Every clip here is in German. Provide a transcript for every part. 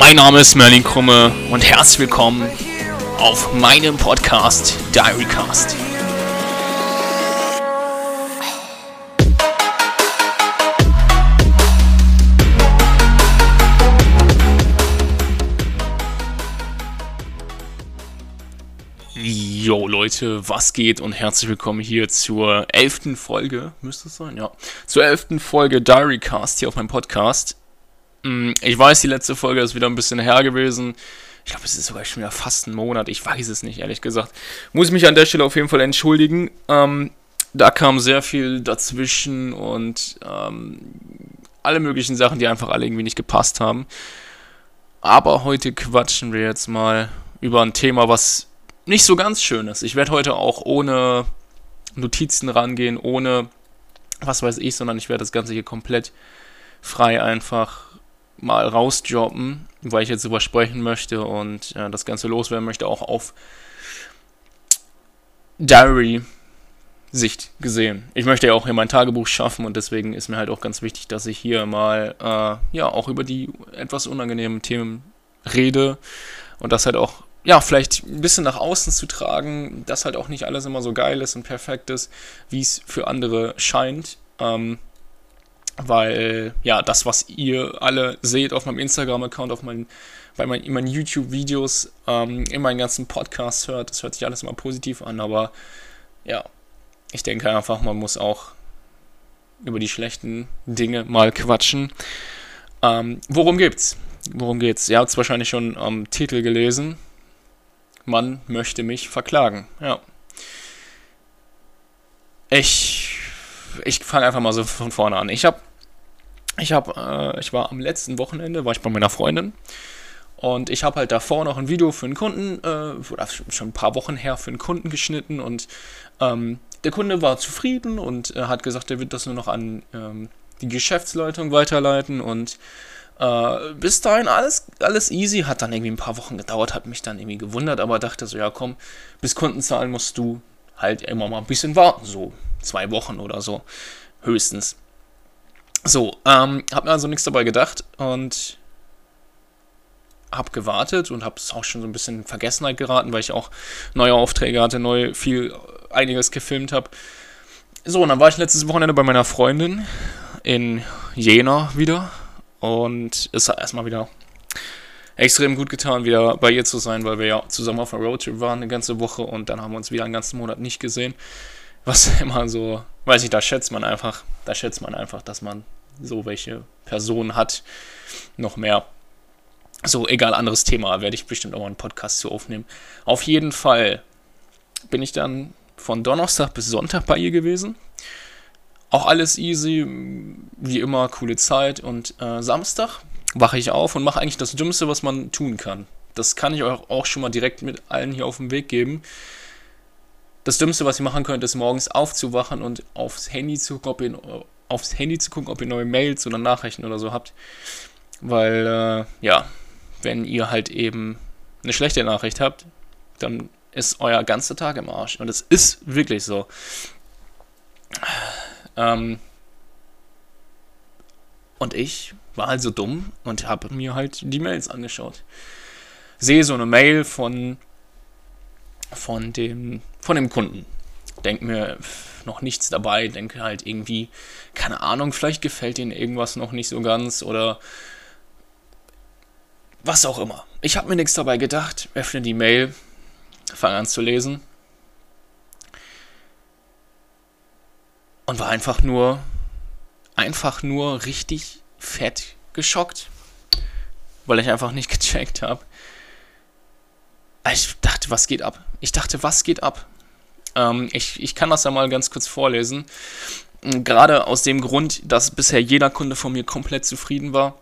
Mein Name ist Merlin Krumme und herzlich willkommen auf meinem Podcast Diarycast. Jo Leute, was geht und herzlich willkommen hier zur elften Folge, müsste es sein, ja, zur elften Folge Diarycast hier auf meinem Podcast. Mm, ich weiß, die letzte Folge ist wieder ein bisschen her gewesen. Ich glaube, es ist sogar schon wieder fast ein Monat. Ich weiß es nicht, ehrlich gesagt. Muss mich an der Stelle auf jeden Fall entschuldigen. Ähm, da kam sehr viel dazwischen und ähm, alle möglichen Sachen, die einfach alle irgendwie nicht gepasst haben. Aber heute quatschen wir jetzt mal über ein Thema, was nicht so ganz schön ist. Ich werde heute auch ohne Notizen rangehen, ohne was weiß ich, sondern ich werde das Ganze hier komplett frei einfach mal rausjobben, weil ich jetzt drüber sprechen möchte und äh, das Ganze loswerden möchte, auch auf Diary-Sicht gesehen. Ich möchte ja auch hier mein Tagebuch schaffen und deswegen ist mir halt auch ganz wichtig, dass ich hier mal äh, ja auch über die etwas unangenehmen Themen rede und das halt auch ja, vielleicht ein bisschen nach außen zu tragen, dass halt auch nicht alles immer so geil ist und perfekt ist, wie es für andere scheint. Ähm, weil ja, das, was ihr alle seht auf meinem Instagram-Account, auf meinen, bei meinen, meinen YouTube-Videos, ähm, in meinen ganzen Podcasts hört, das hört sich alles immer positiv an, aber ja, ich denke einfach, man muss auch über die schlechten Dinge mal quatschen. Ähm, worum geht's? Worum geht's? Ihr habt es wahrscheinlich schon am Titel gelesen. Man möchte mich verklagen. Ja. Ich, ich fange einfach mal so von vorne an. Ich habe ich habe, äh, ich war am letzten Wochenende, war ich bei meiner Freundin. Und ich habe halt davor noch ein Video für einen Kunden, äh, oder schon ein paar Wochen her für einen Kunden geschnitten. Und ähm, der Kunde war zufrieden und äh, hat gesagt, er wird das nur noch an ähm, die Geschäftsleitung weiterleiten. Und äh, bis dahin alles, alles easy, hat dann irgendwie ein paar Wochen gedauert, hat mich dann irgendwie gewundert, aber dachte so, ja komm, bis Kundenzahlen musst du halt immer mal ein bisschen warten, so zwei Wochen oder so, höchstens. So, ähm, hab mir also nichts dabei gedacht und hab gewartet und hab es auch schon so ein bisschen in Vergessenheit geraten, weil ich auch neue Aufträge hatte, neu viel, einiges gefilmt habe. So, und dann war ich letztes Wochenende bei meiner Freundin in Jena wieder und es hat erstmal wieder extrem gut getan, wieder bei ihr zu sein, weil wir ja zusammen auf einer Roadtrip waren eine ganze Woche und dann haben wir uns wieder einen ganzen Monat nicht gesehen. Was immer so, weiß ich, da schätzt man einfach, da schätzt man einfach, dass man so welche Personen hat. Noch mehr. So, egal, anderes Thema, werde ich bestimmt auch mal einen Podcast zu aufnehmen. Auf jeden Fall bin ich dann von Donnerstag bis Sonntag bei ihr gewesen. Auch alles easy, wie immer, coole Zeit. Und äh, Samstag wache ich auf und mache eigentlich das Dümmste, was man tun kann. Das kann ich euch auch schon mal direkt mit allen hier auf den Weg geben das Dümmste, was ihr machen könnt, ist morgens aufzuwachen und aufs Handy zu ihr, aufs Handy zu gucken, ob ihr neue Mails oder Nachrichten oder so habt. Weil, äh, ja, wenn ihr halt eben eine schlechte Nachricht habt, dann ist euer ganzer Tag im Arsch. Und es ist wirklich so. Ähm, und ich war halt so dumm und habe mir halt die Mails angeschaut. Sehe so eine Mail von von dem, von dem Kunden. Denke mir noch nichts dabei, denke halt irgendwie, keine Ahnung, vielleicht gefällt ihnen irgendwas noch nicht so ganz oder was auch immer. Ich habe mir nichts dabei gedacht, öffne die Mail, fange an zu lesen und war einfach nur, einfach nur richtig fett geschockt, weil ich einfach nicht gecheckt habe, ich dachte, was geht ab? Ich dachte, was geht ab? Ähm, ich, ich kann das ja mal ganz kurz vorlesen. Gerade aus dem Grund, dass bisher jeder Kunde von mir komplett zufrieden war.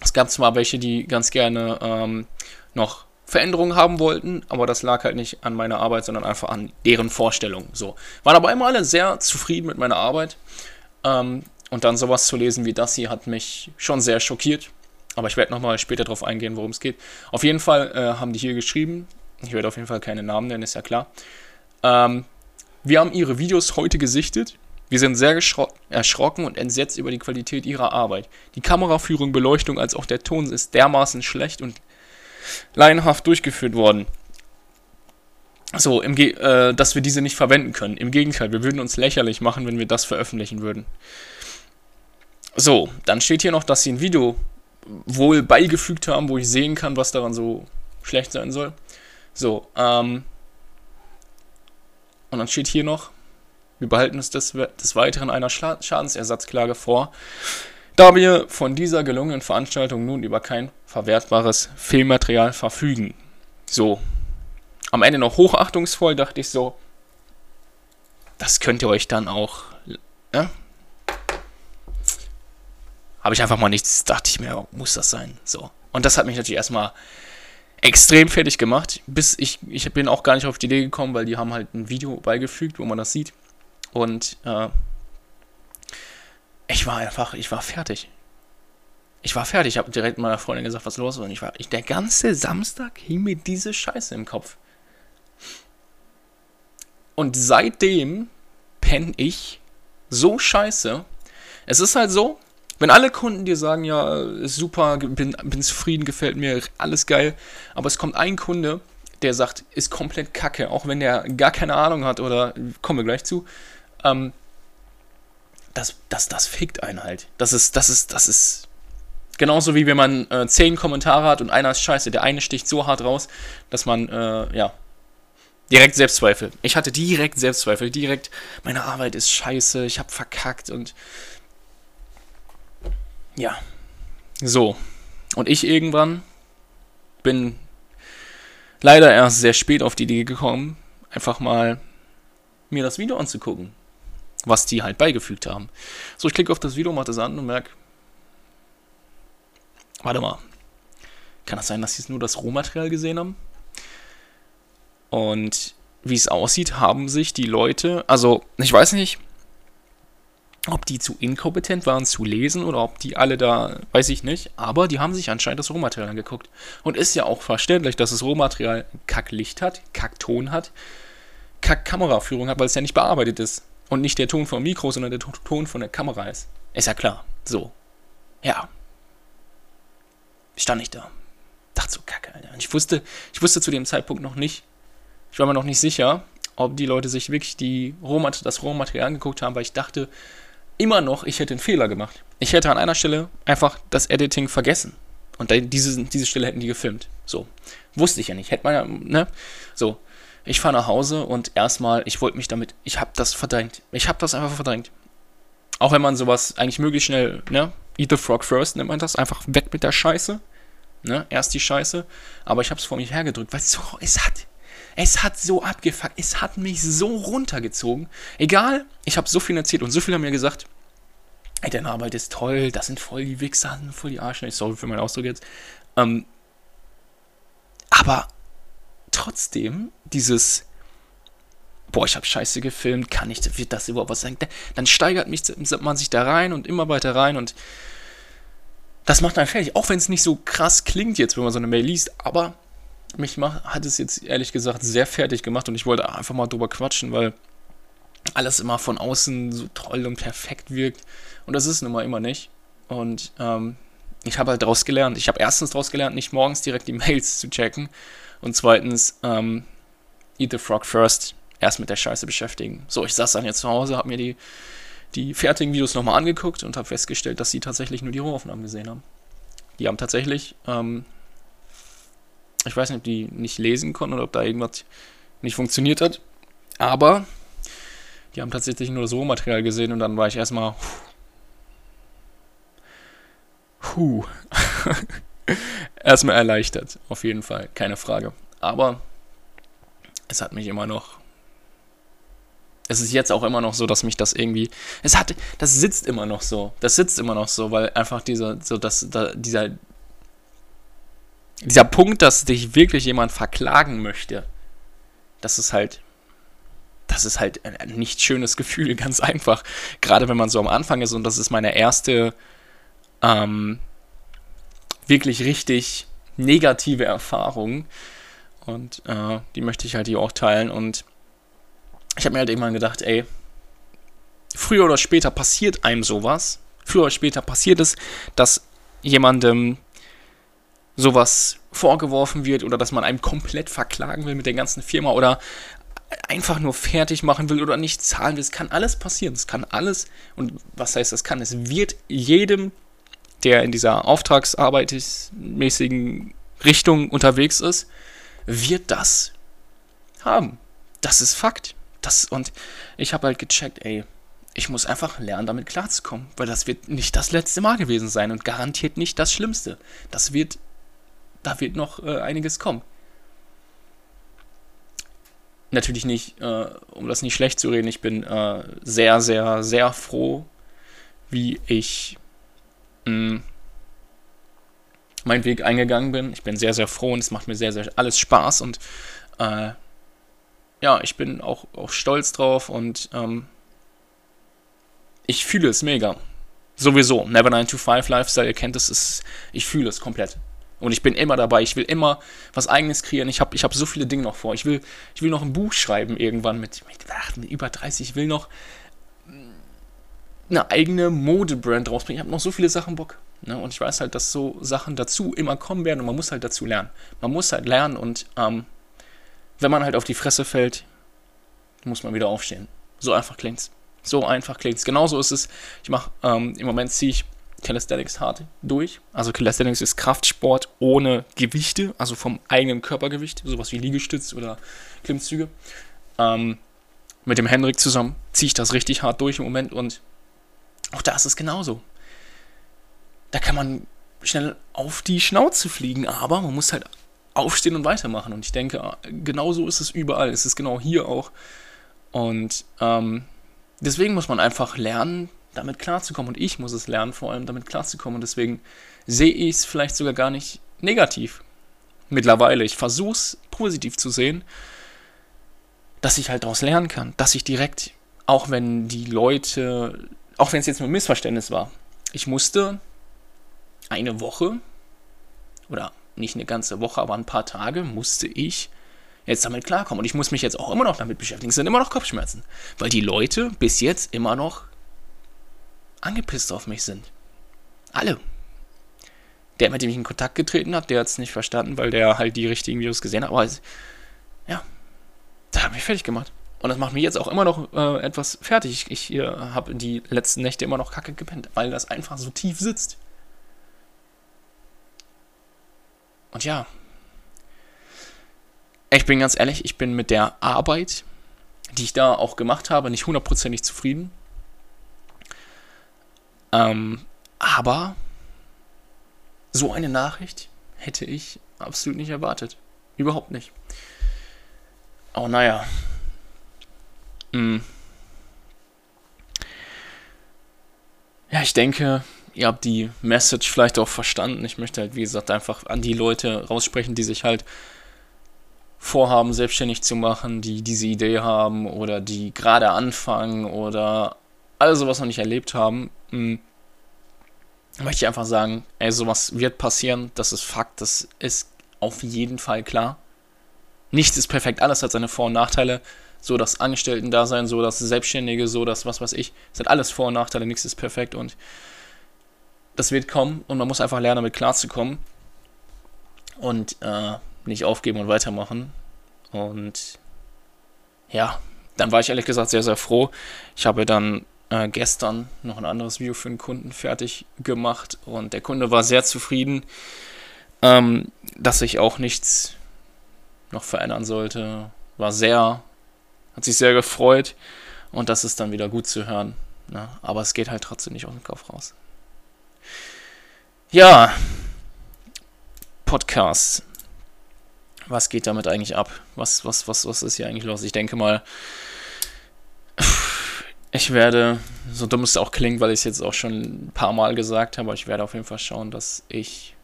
Es gab zwar welche, die ganz gerne ähm, noch Veränderungen haben wollten, aber das lag halt nicht an meiner Arbeit, sondern einfach an deren Vorstellungen. So. Waren aber immer alle sehr zufrieden mit meiner Arbeit. Ähm, und dann sowas zu lesen wie das hier hat mich schon sehr schockiert. Aber ich werde nochmal später darauf eingehen, worum es geht. Auf jeden Fall äh, haben die hier geschrieben. Ich werde auf jeden Fall keine Namen nennen, ist ja klar. Ähm, wir haben ihre Videos heute gesichtet. Wir sind sehr erschrocken und entsetzt über die Qualität ihrer Arbeit. Die Kameraführung, Beleuchtung als auch der Ton ist dermaßen schlecht und laienhaft durchgeführt worden. So, äh, dass wir diese nicht verwenden können. Im Gegenteil, wir würden uns lächerlich machen, wenn wir das veröffentlichen würden. So, dann steht hier noch, dass sie ein Video wohl beigefügt haben, wo ich sehen kann, was daran so schlecht sein soll. So, ähm. Und dann steht hier noch, wir behalten uns des, des Weiteren einer Schadensersatzklage vor, da wir von dieser gelungenen Veranstaltung nun über kein verwertbares Filmmaterial verfügen. So. Am Ende noch hochachtungsvoll dachte ich so, das könnt ihr euch dann auch. Ja? Habe ich einfach mal nichts, dachte ich mir, muss das sein. So. Und das hat mich natürlich erstmal extrem fertig gemacht. Bis ich, ich bin auch gar nicht auf die Idee gekommen, weil die haben halt ein Video beigefügt, wo man das sieht. Und äh, ich war einfach, ich war fertig. Ich war fertig. Ich habe direkt meiner Freundin gesagt, was los ist. Und ich war, ich, der ganze Samstag hing mir diese Scheiße im Kopf. Und seitdem penne ich so scheiße. Es ist halt so, wenn alle Kunden dir sagen, ja, super, bin, bin zufrieden, gefällt mir, alles geil, aber es kommt ein Kunde, der sagt, ist komplett kacke, auch wenn der gar keine Ahnung hat oder kommen wir gleich zu, ähm, das, das, das fickt einen halt. Das ist, das ist, das ist genauso wie wenn man äh, zehn Kommentare hat und einer ist scheiße. Der eine sticht so hart raus, dass man, äh, ja, direkt Selbstzweifel. Ich hatte direkt Selbstzweifel, direkt, meine Arbeit ist scheiße, ich hab verkackt und ja. So. Und ich irgendwann bin leider erst sehr spät auf die Idee gekommen, einfach mal mir das Video anzugucken, was die halt beigefügt haben. So, ich klicke auf das Video, mache das an und merke, warte mal, kann das sein, dass sie nur das Rohmaterial gesehen haben? Und wie es aussieht, haben sich die Leute, also ich weiß nicht, ob die zu inkompetent waren zu lesen oder ob die alle da, weiß ich nicht, aber die haben sich anscheinend das Rohmaterial angeguckt. Und ist ja auch verständlich, dass das Rohmaterial Kacklicht hat, Kackton hat, Kackkameraführung hat, weil es ja nicht bearbeitet ist. Und nicht der Ton vom Mikro, sondern der Ton von der Kamera ist. Ist ja klar. So. Ja. Stand ich da. Dachte so, Kacke, Alter. Und ich wusste, ich wusste zu dem Zeitpunkt noch nicht, ich war mir noch nicht sicher, ob die Leute sich wirklich die Rohmat das Rohmaterial angeguckt haben, weil ich dachte, immer noch, ich hätte einen Fehler gemacht. Ich hätte an einer Stelle einfach das Editing vergessen. Und diese, diese Stelle hätten die gefilmt. So. Wusste ich ja nicht. Hätte man ja, ne? So. Ich fahre nach Hause und erstmal, ich wollte mich damit, ich habe das verdrängt. Ich habe das einfach verdrängt. Auch wenn man sowas eigentlich möglichst schnell, ne? Eat the frog first nennt man das. Einfach weg mit der Scheiße. Ne? Erst die Scheiße. Aber ich habe es vor mir hergedrückt, weil es so, es hat, es hat so abgefuckt. Es hat mich so runtergezogen. Egal, ich habe so viel erzählt und so viele haben mir gesagt, ey, deine Arbeit ist toll, das sind voll die Wichser, voll die Arschlöcher. Sorry für meinen Ausdruck jetzt. Ähm, aber trotzdem, dieses, boah, ich habe scheiße gefilmt, kann ich, wird das überhaupt was sein? Dann steigert mich, man sich da rein und immer weiter rein und das macht einen fertig. Auch wenn es nicht so krass klingt jetzt, wenn man so eine Mail liest, aber mich mach, hat es jetzt ehrlich gesagt sehr fertig gemacht und ich wollte einfach mal drüber quatschen, weil alles immer von außen so toll und perfekt wirkt. Und das ist nun mal immer nicht. Und ähm, ich habe halt daraus gelernt. Ich habe erstens daraus gelernt, nicht morgens direkt die Mails zu checken. Und zweitens, ähm, Eat the Frog first. Erst mit der Scheiße beschäftigen. So, ich saß dann jetzt zu Hause, habe mir die, die fertigen Videos nochmal angeguckt und habe festgestellt, dass sie tatsächlich nur die Rohaufnahmen gesehen haben. Die haben tatsächlich ähm, ich weiß nicht, ob die nicht lesen konnten oder ob da irgendwas nicht funktioniert hat. Aber die haben tatsächlich nur das Rohmaterial gesehen und dann war ich erstmal. Puh. erstmal erleichtert, auf jeden Fall, keine Frage. Aber es hat mich immer noch. Es ist jetzt auch immer noch so, dass mich das irgendwie. Es hat. Das sitzt immer noch so. Das sitzt immer noch so, weil einfach dieser, so dass, da, dieser dieser Punkt, dass dich wirklich jemand verklagen möchte, das ist halt, das ist halt ein nicht schönes Gefühl, ganz einfach. Gerade wenn man so am Anfang ist und das ist meine erste ähm, wirklich richtig negative Erfahrung. Und äh, die möchte ich halt hier auch teilen. Und ich habe mir halt irgendwann gedacht, ey, früher oder später passiert einem sowas. Früher oder später passiert es, dass jemandem sowas vorgeworfen wird oder dass man einem komplett verklagen will mit der ganzen Firma oder einfach nur fertig machen will oder nicht zahlen will. Es kann alles passieren. Es kann alles. Und was heißt das kann? Es wird jedem, der in dieser auftragsarbeitsmäßigen Richtung unterwegs ist, wird das haben. Das ist Fakt. Das, und ich habe halt gecheckt, ey, ich muss einfach lernen, damit klarzukommen, weil das wird nicht das letzte Mal gewesen sein und garantiert nicht das Schlimmste. Das wird, da wird noch äh, einiges kommen. Natürlich nicht, äh, um das nicht schlecht zu reden, ich bin äh, sehr, sehr, sehr froh, wie ich mh, mm, meinen Weg eingegangen bin. Ich bin sehr, sehr froh und es macht mir sehr, sehr alles Spaß und äh, ja, ich bin auch, auch stolz drauf und ähm, ich fühle es mega. Sowieso. Never 9 to 5 Lifestyle, ihr kennt es, ist, ich fühle es komplett. Und ich bin immer dabei. Ich will immer was Eigenes kreieren. Ich habe ich hab so viele Dinge noch vor. Ich will, ich will noch ein Buch schreiben irgendwann mit, mit, ach, mit über 30. Ich will noch eine eigene Modebrand rausbringen. Ich habe noch so viele Sachen Bock. Ne? Und ich weiß halt, dass so Sachen dazu immer kommen werden und man muss halt dazu lernen. Man muss halt lernen und ähm, wenn man halt auf die Fresse fällt, muss man wieder aufstehen. So einfach klingt's. So einfach klingt's. Genauso ist es. Ich mache ähm, im Moment ziehe ich Calisthenics hart durch. Also Calisthenics ist Kraftsport ohne Gewichte, also vom eigenen Körpergewicht, sowas wie Liegestütz oder Klimmzüge. Ähm, mit dem Hendrik zusammen ziehe ich das richtig hart durch im Moment und auch da ist es genauso. Da kann man schnell auf die Schnauze fliegen, aber man muss halt aufstehen und weitermachen. Und ich denke, genauso ist es überall. Es ist genau hier auch. Und ähm, deswegen muss man einfach lernen, damit klarzukommen. Und ich muss es lernen, vor allem damit klarzukommen. Und deswegen sehe ich es vielleicht sogar gar nicht negativ. Mittlerweile. Ich versuche es positiv zu sehen, dass ich halt daraus lernen kann. Dass ich direkt, auch wenn die Leute, auch wenn es jetzt nur ein Missverständnis war, ich musste eine Woche oder nicht eine ganze Woche, aber ein paar Tage musste ich jetzt damit klarkommen. Und ich muss mich jetzt auch immer noch damit beschäftigen. Es sind immer noch Kopfschmerzen. Weil die Leute bis jetzt immer noch angepisst auf mich sind. Alle. Der, mit dem ich in Kontakt getreten habe, der hat es nicht verstanden, weil der halt die richtigen Videos gesehen hat. Aber es, ja, da hat mich fertig gemacht. Und das macht mich jetzt auch immer noch äh, etwas fertig. Ich, ich habe die letzten Nächte immer noch kacke gepennt, weil das einfach so tief sitzt. Und ja, ich bin ganz ehrlich, ich bin mit der Arbeit, die ich da auch gemacht habe, nicht hundertprozentig zufrieden. Ähm, aber so eine Nachricht hätte ich absolut nicht erwartet. Überhaupt nicht. Oh, naja. Hm. Ja, ich denke, ihr habt die Message vielleicht auch verstanden. Ich möchte halt, wie gesagt, einfach an die Leute raussprechen, die sich halt vorhaben, selbstständig zu machen, die diese Idee haben oder die gerade anfangen oder all sowas noch nicht erlebt haben. Hm, möchte ich einfach sagen, ey, sowas wird passieren, das ist Fakt, das ist auf jeden Fall klar. Nichts ist perfekt, alles hat seine Vor- und Nachteile. So das Angestellten-Dasein, so das Selbstständige, so das was weiß ich. Es hat alles Vor- und Nachteile, nichts ist perfekt und das wird kommen und man muss einfach lernen, damit klarzukommen und äh, nicht aufgeben und weitermachen. Und ja, dann war ich ehrlich gesagt sehr, sehr froh. Ich habe dann äh, gestern noch ein anderes Video für einen Kunden fertig gemacht und der Kunde war sehr zufrieden, ähm, dass sich auch nichts noch verändern sollte. War sehr, hat sich sehr gefreut und das ist dann wieder gut zu hören. Ne? Aber es geht halt trotzdem nicht aus dem Kopf raus. Ja, Podcast. Was geht damit eigentlich ab? Was, was, was, was ist hier eigentlich los? Ich denke mal, ich werde, so dumm es auch klingt, weil ich es jetzt auch schon ein paar Mal gesagt habe, ich werde auf jeden Fall schauen, dass ich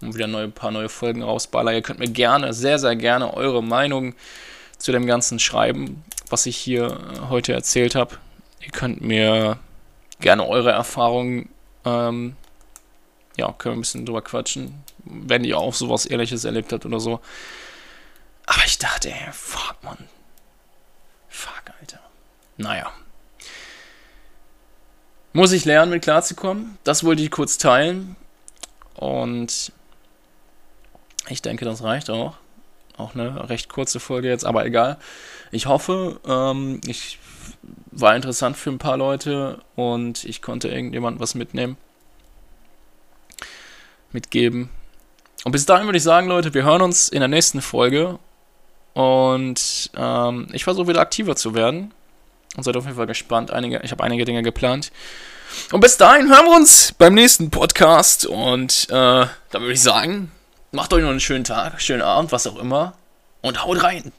wieder ein paar neue Folgen rausballer. Ihr könnt mir gerne, sehr, sehr gerne eure Meinung zu dem Ganzen schreiben, was ich hier heute erzählt habe. Ihr könnt mir gerne eure Erfahrungen ähm, ja, können wir ein bisschen drüber quatschen, wenn ihr auch sowas ähnliches erlebt habt oder so. Aber ich dachte, fuck, man. Fuck, Alter. Naja. Muss ich lernen, mit klarzukommen. Das wollte ich kurz teilen. Und ich denke, das reicht auch. Auch eine recht kurze Folge jetzt, aber egal. Ich hoffe, ähm, ich war interessant für ein paar Leute und ich konnte irgendjemand was mitnehmen. Mitgeben. Und bis dahin würde ich sagen, Leute, wir hören uns in der nächsten Folge. Und ähm, ich versuche wieder aktiver zu werden. Und seid auf jeden Fall gespannt. Einige, ich habe einige Dinge geplant. Und bis dahin hören wir uns beim nächsten Podcast. Und äh, dann würde ich sagen, macht euch noch einen schönen Tag, schönen Abend, was auch immer. Und haut rein.